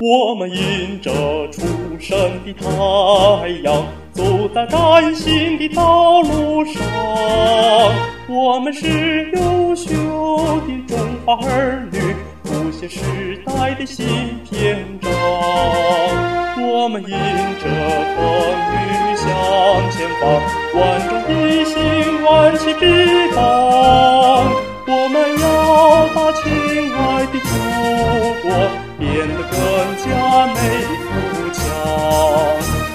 我们迎着初升的太阳，走在崭新的道路上。我们是优秀的中华儿女，谱写时代的新篇章。我们迎着风雨向前方，万众一心，万旗披榜。我们要把亲爱的祖国。变得更加美富强，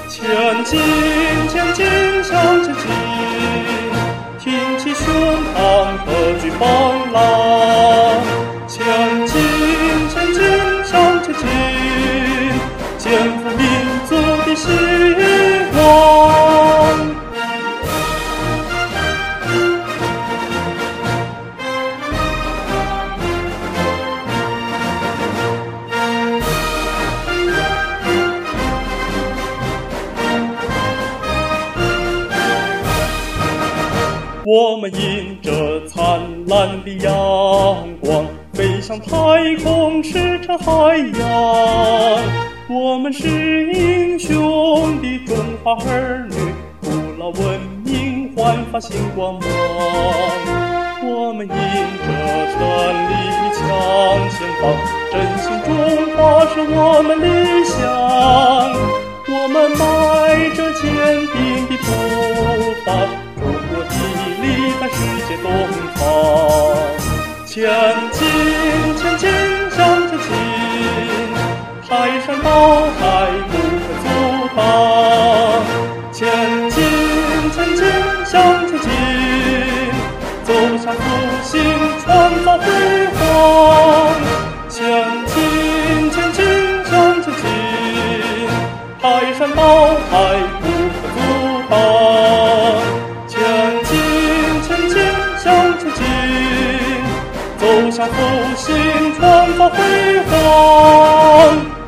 前进，前进，向前进，挺起胸膛，何惧风浪。前进，前进，向前进，肩负民族的希望。我们迎着灿烂的阳光，飞向太空，驰骋海洋。我们是英雄的中华儿女，古老文明焕发新光芒。我们迎着胜利向前方，振兴中华是我们理想。我们东方，前进，前进，向前进，排山倒海不可阻挡。前进，前进，向前进，走向复兴，创造辉煌。前进，前进，向前进，排山倒海走向复兴，创造辉煌。